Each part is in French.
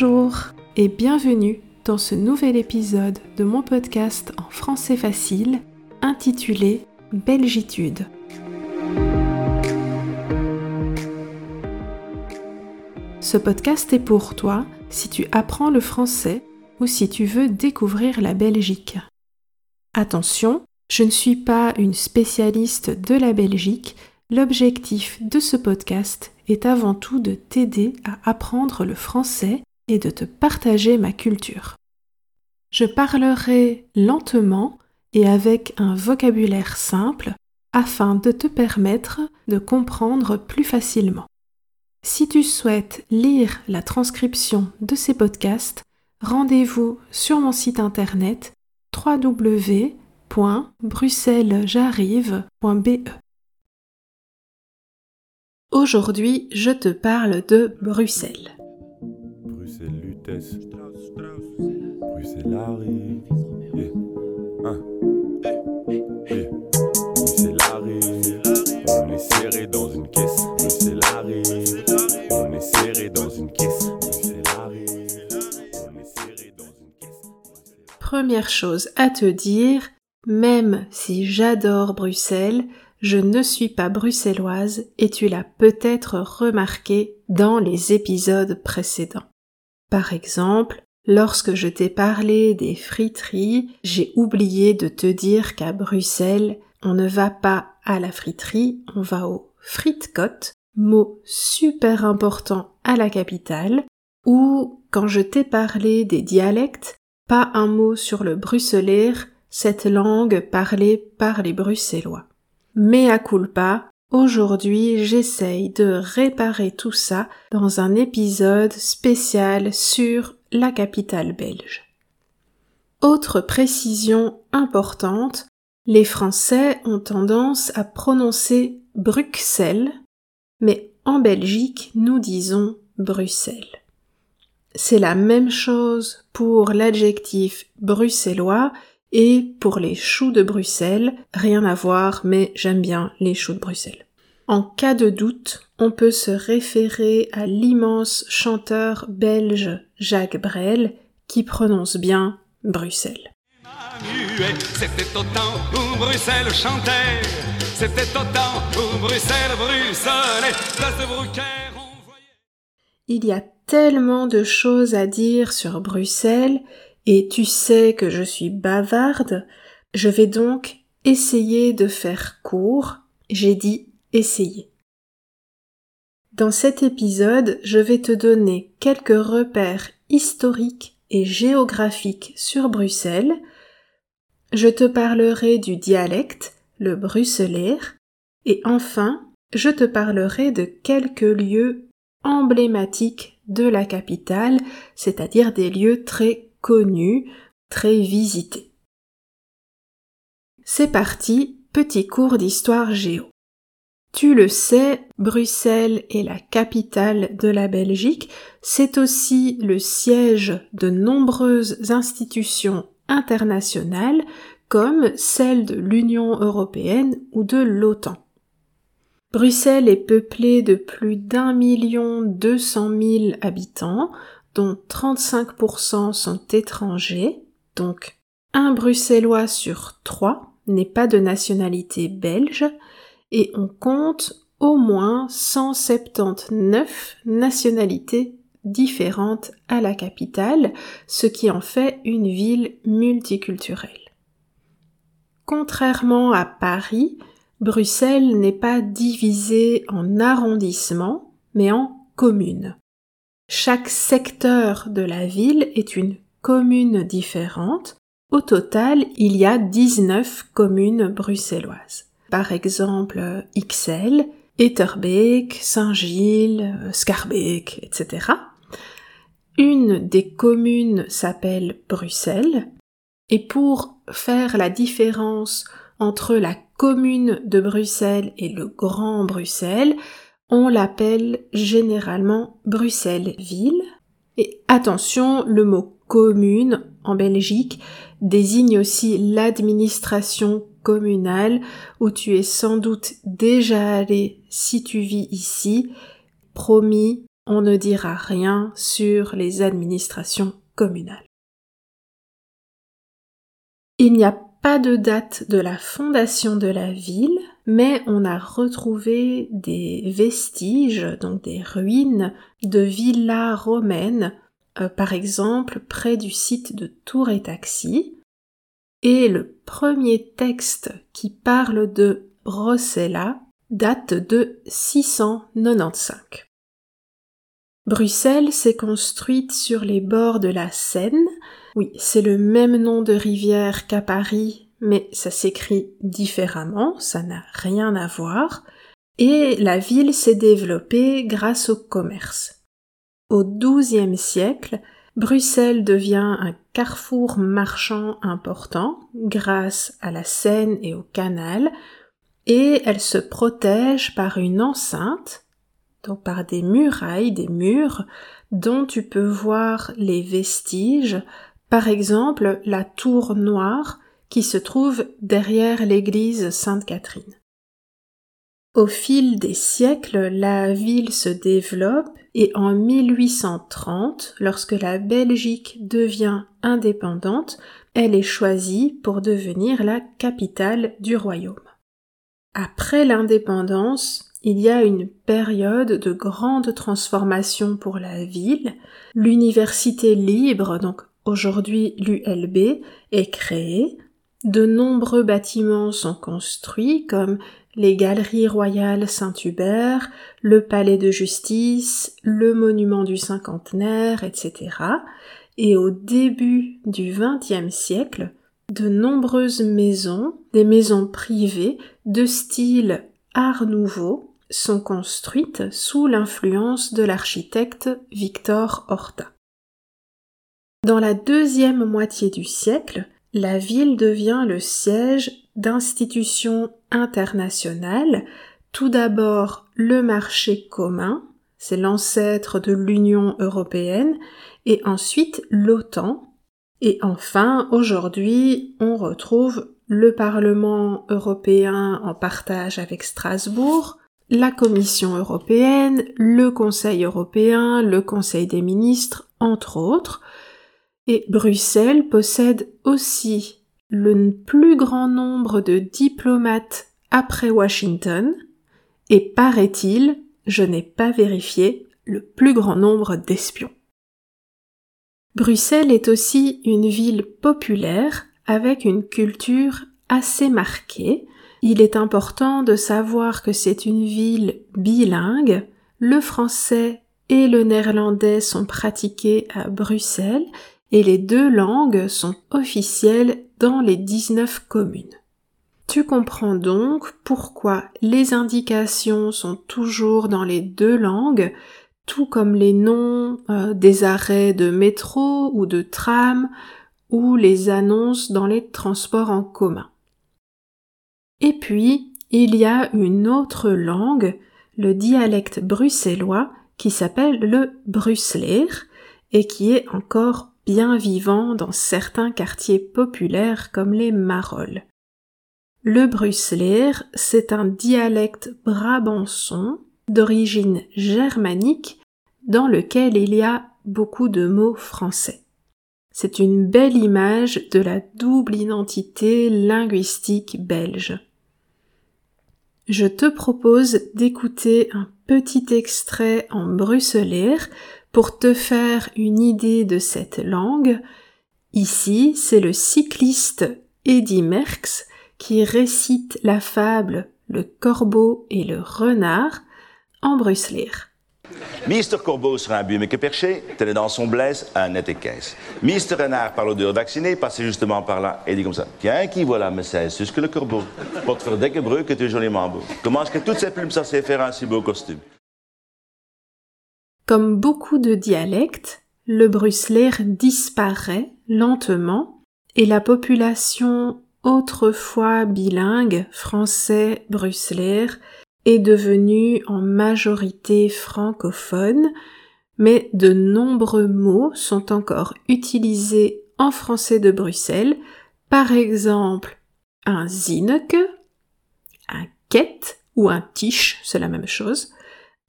Bonjour et bienvenue dans ce nouvel épisode de mon podcast en français facile intitulé Belgitude. Ce podcast est pour toi si tu apprends le français ou si tu veux découvrir la Belgique. Attention, je ne suis pas une spécialiste de la Belgique, l'objectif de ce podcast est avant tout de t'aider à apprendre le français et de te partager ma culture. Je parlerai lentement et avec un vocabulaire simple afin de te permettre de comprendre plus facilement. Si tu souhaites lire la transcription de ces podcasts, rendez-vous sur mon site internet www.bruxellesj'arrive.be. Aujourd'hui, je te parle de Bruxelles. Bruxelles Lutèce. Bruxelles arrive. Yeah. Hein. Yeah. Bruxelles arrive. On est serré dans une caisse. Bruxelles arrive. On est serré dans une caisse. Bruxelles arrive. On est serré dans une caisse. Première chose à te dire, même si j'adore Bruxelles, je ne suis pas bruxelloise et tu l'as peut-être remarqué dans les épisodes précédents. Par exemple, lorsque je t'ai parlé des friteries, j'ai oublié de te dire qu'à Bruxelles, on ne va pas à la friterie, on va au fritcote, mot super important à la capitale, ou quand je t'ai parlé des dialectes, pas un mot sur le bruxelaire, cette langue parlée par les bruxellois. Mea culpa, aujourd'hui j'essaye de réparer tout ça dans un épisode spécial sur la capitale belge. Autre précision importante, les Français ont tendance à prononcer Bruxelles, mais en Belgique nous disons Bruxelles. C'est la même chose pour l'adjectif bruxellois et pour les choux de Bruxelles, rien à voir, mais j'aime bien les choux de Bruxelles. En cas de doute, on peut se référer à l'immense chanteur belge Jacques Brel qui prononce bien Bruxelles. C'était au temps où Bruxelles chantait, c'était au temps où Bruxelles bruxelait, place de Brucaire, on voyait... Il y a tellement de choses à dire sur Bruxelles et tu sais que je suis bavarde, je vais donc essayer de faire court. J'ai dit essayer. Dans cet épisode, je vais te donner quelques repères historiques et géographiques sur Bruxelles. Je te parlerai du dialecte, le bruxelaire, et enfin, je te parlerai de quelques lieux emblématiques de la capitale, c'est-à-dire des lieux très connu, très visité. C'est parti, petit cours d'histoire géo. Tu le sais, Bruxelles est la capitale de la Belgique, c'est aussi le siège de nombreuses institutions internationales comme celle de l'Union européenne ou de l'OTAN. Bruxelles est peuplée de plus d'un million deux cent mille habitants, dont 35% sont étrangers, donc un Bruxellois sur trois n'est pas de nationalité belge, et on compte au moins 179 nationalités différentes à la capitale, ce qui en fait une ville multiculturelle. Contrairement à Paris, Bruxelles n'est pas divisée en arrondissements, mais en communes. Chaque secteur de la ville est une commune différente. Au total, il y a 19 communes bruxelloises. Par exemple, Ixelles, Etterbeek, Saint-Gilles, Scarbeek, etc. Une des communes s'appelle Bruxelles. Et pour faire la différence entre la commune de Bruxelles et le Grand Bruxelles, on l'appelle généralement Bruxelles-Ville. Et attention, le mot commune en Belgique désigne aussi l'administration communale où tu es sans doute déjà allé si tu vis ici. Promis, on ne dira rien sur les administrations communales. Il n'y a pas de date de la fondation de la ville, mais on a retrouvé des vestiges, donc des ruines de villas romaines, euh, par exemple près du site de Tour et Taxi. Et le premier texte qui parle de Rossella date de 695. Bruxelles s'est construite sur les bords de la Seine. Oui, c'est le même nom de rivière qu'à Paris, mais ça s'écrit différemment, ça n'a rien à voir. Et la ville s'est développée grâce au commerce. Au XIIe siècle, Bruxelles devient un carrefour marchand important grâce à la Seine et au canal, et elle se protège par une enceinte, donc par des murailles, des murs, dont tu peux voir les vestiges, par exemple la tour noire qui se trouve derrière l'église Sainte-Catherine. Au fil des siècles, la ville se développe et en 1830, lorsque la Belgique devient indépendante, elle est choisie pour devenir la capitale du royaume. Après l'indépendance, il y a une période de grande transformation pour la ville. L'université libre, donc aujourd'hui l'ULB, est créée. De nombreux bâtiments sont construits comme les galeries royales Saint-Hubert, le palais de justice, le monument du cinquantenaire, etc. Et au début du XXe siècle, de nombreuses maisons, des maisons privées de style Art nouveau, sont construites sous l'influence de l'architecte Victor Horta. Dans la deuxième moitié du siècle, la ville devient le siège d'institutions internationales, tout d'abord le marché commun, c'est l'ancêtre de l'Union européenne, et ensuite l'OTAN, et enfin aujourd'hui on retrouve le Parlement européen en partage avec Strasbourg, la Commission européenne, le Conseil européen, le Conseil des ministres, entre autres, et Bruxelles possède aussi le plus grand nombre de diplomates après Washington, et paraît-il, je n'ai pas vérifié, le plus grand nombre d'espions. Bruxelles est aussi une ville populaire avec une culture assez marquée. Il est important de savoir que c'est une ville bilingue. Le français et le néerlandais sont pratiqués à Bruxelles et les deux langues sont officielles dans les 19 communes. Tu comprends donc pourquoi les indications sont toujours dans les deux langues, tout comme les noms euh, des arrêts de métro ou de tram ou les annonces dans les transports en commun. Et puis, il y a une autre langue, le dialecte bruxellois, qui s'appelle le bruxelaire et qui est encore bien vivant dans certains quartiers populaires comme les Marolles. Le bruxelaire, c'est un dialecte brabançon d'origine germanique dans lequel il y a beaucoup de mots français. C'est une belle image de la double identité linguistique belge. Je te propose d'écouter un petit extrait en bruxelaire pour te faire une idée de cette langue, ici c'est le cycliste Eddy Merckx qui récite la fable Le corbeau et le renard en bruxelaire. Mister Corbeau sera un bumeke perché, tel est dans son blesse, un net et caisse. Mister Renard par l'odeur vacciné, passait justement par là et dit comme ça Tiens, qui voilà, me c'est sus que le corbeau? Pour te faire breu que tu es joliment beau. Comment est-ce que toutes ces plumes ça sait faire un si beau costume? Comme beaucoup de dialectes, le bruxelaire disparaît lentement et la population autrefois bilingue français bruxelaire est devenue en majorité francophone, mais de nombreux mots sont encore utilisés en français de Bruxelles, par exemple un zineke, un quête ou un tiche, c'est la même chose,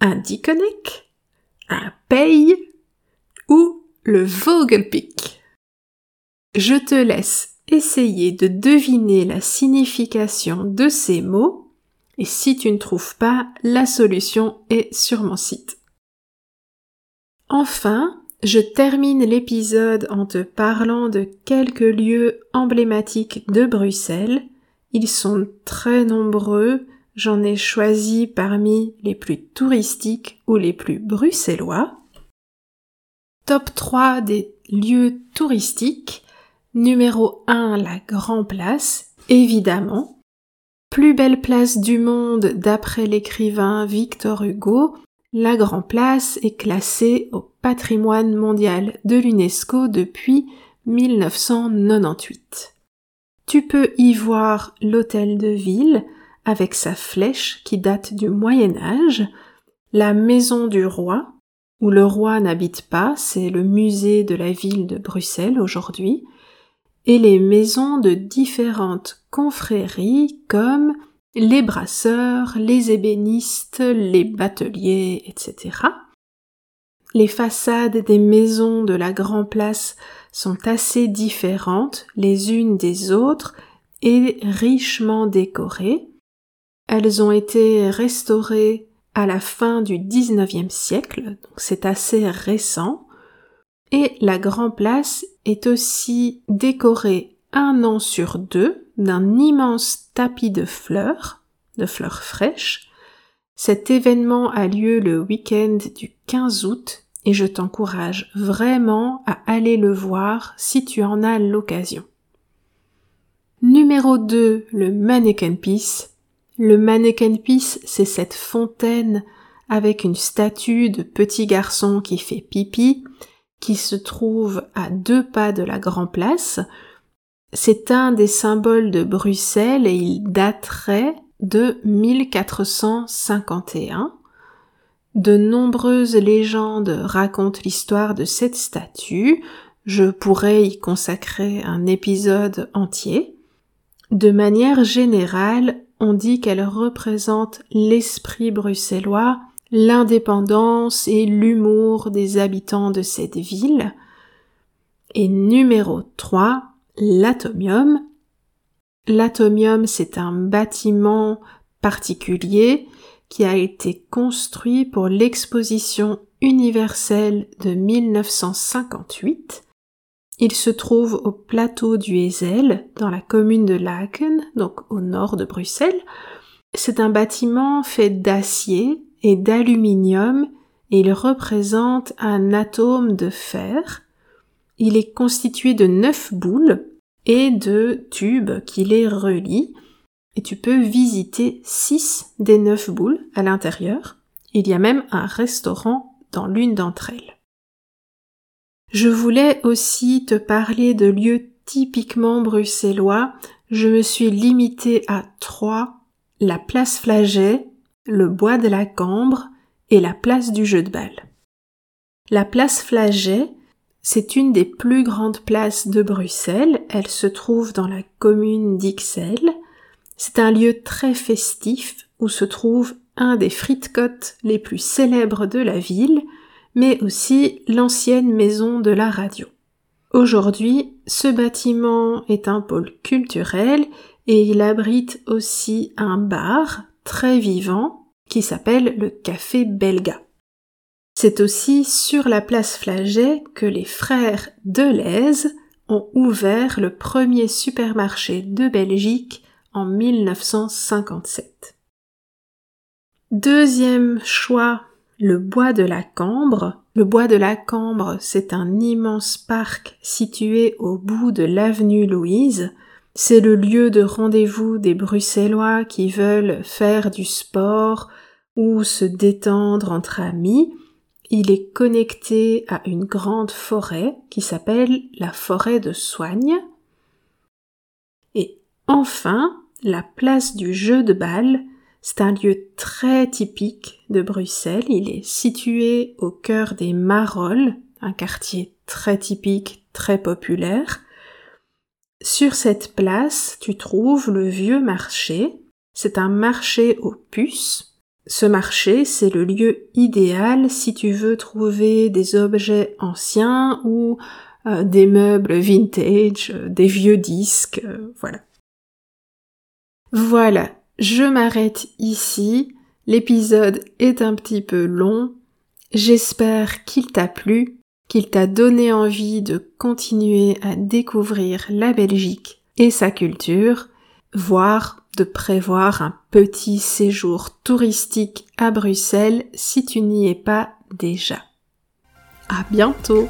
un dikonek, un paye ou le Vogelpick. Je te laisse essayer de deviner la signification de ces mots et si tu ne trouves pas, la solution est sur mon site. Enfin, je termine l'épisode en te parlant de quelques lieux emblématiques de Bruxelles. Ils sont très nombreux, j'en ai choisi parmi les plus touristiques ou les plus bruxellois. Top 3 des lieux touristiques. Numéro 1, la Grand Place, évidemment. Plus belle place du monde d'après l'écrivain Victor Hugo, la Grand Place est classée au patrimoine mondial de l'UNESCO depuis 1998. Tu peux y voir l'hôtel de ville avec sa flèche qui date du Moyen Âge, la maison du roi, où le roi n'habite pas, c'est le musée de la ville de Bruxelles aujourd'hui, et les maisons de différentes confréries comme les brasseurs, les ébénistes, les bateliers, etc. Les façades des maisons de la Grand Place sont assez différentes les unes des autres et richement décorées. Elles ont été restaurées à la fin du XIXe siècle, donc c'est assez récent. Et la Grand Place est aussi décorée un an sur deux d'un immense tapis de fleurs, de fleurs fraîches. Cet événement a lieu le week-end du 15 août et je t'encourage vraiment à aller le voir si tu en as l'occasion. Numéro 2, le Mannequin Peace. Le Mannequin Peace, c'est cette fontaine avec une statue de petit garçon qui fait pipi, qui se trouve à deux pas de la Grand Place, c'est un des symboles de Bruxelles et il daterait de 1451. De nombreuses légendes racontent l'histoire de cette statue. Je pourrais y consacrer un épisode entier. De manière générale, on dit qu'elle représente l'esprit bruxellois, l'indépendance et l'humour des habitants de cette ville. Et numéro 3, l'atomium. L'atomium, c'est un bâtiment particulier qui a été construit pour l'exposition universelle de 1958. Il se trouve au plateau du Hezel, dans la commune de Laken, donc au nord de Bruxelles. C'est un bâtiment fait d'acier d'aluminium et il représente un atome de fer il est constitué de neuf boules et de tubes qui les relient. Et tu peux visiter six des neuf boules à l'intérieur. Il y a même un restaurant dans l'une d'entre elles. Je voulais aussi te parler de lieux typiquement bruxellois. Je me suis limitée à trois, la place Flaget, le bois de la Cambre et la place du jeu de balle. La place Flaget, c'est une des plus grandes places de Bruxelles. Elle se trouve dans la commune d'Ixelles. C'est un lieu très festif où se trouve un des frites les plus célèbres de la ville, mais aussi l'ancienne maison de la radio. Aujourd'hui, ce bâtiment est un pôle culturel et il abrite aussi un bar très vivant qui s'appelle le Café Belga. C'est aussi sur la place Flaget que les frères Deleuze ont ouvert le premier supermarché de Belgique en 1957. Deuxième choix, le bois de la Cambre. Le bois de la Cambre, c'est un immense parc situé au bout de l'avenue Louise. C'est le lieu de rendez-vous des Bruxellois qui veulent faire du sport ou se détendre entre amis il est connecté à une grande forêt qui s'appelle la forêt de Soigne. Et enfin, la place du jeu de balle, c'est un lieu très typique de Bruxelles. Il est situé au cœur des Marolles, un quartier très typique, très populaire. Sur cette place, tu trouves le vieux marché. C'est un marché aux puces Ce marché, c'est le lieu idéal si tu veux trouver des objets anciens ou euh, des meubles vintage, euh, des vieux disques, euh, voilà. Voilà, je m'arrête ici. L'épisode est un petit peu long. J'espère qu'il t'a plu, qu'il t'a donné envie de continuer à découvrir la Belgique et sa culture, voire de prévoir un petit séjour touristique à Bruxelles si tu n'y es pas déjà. À bientôt!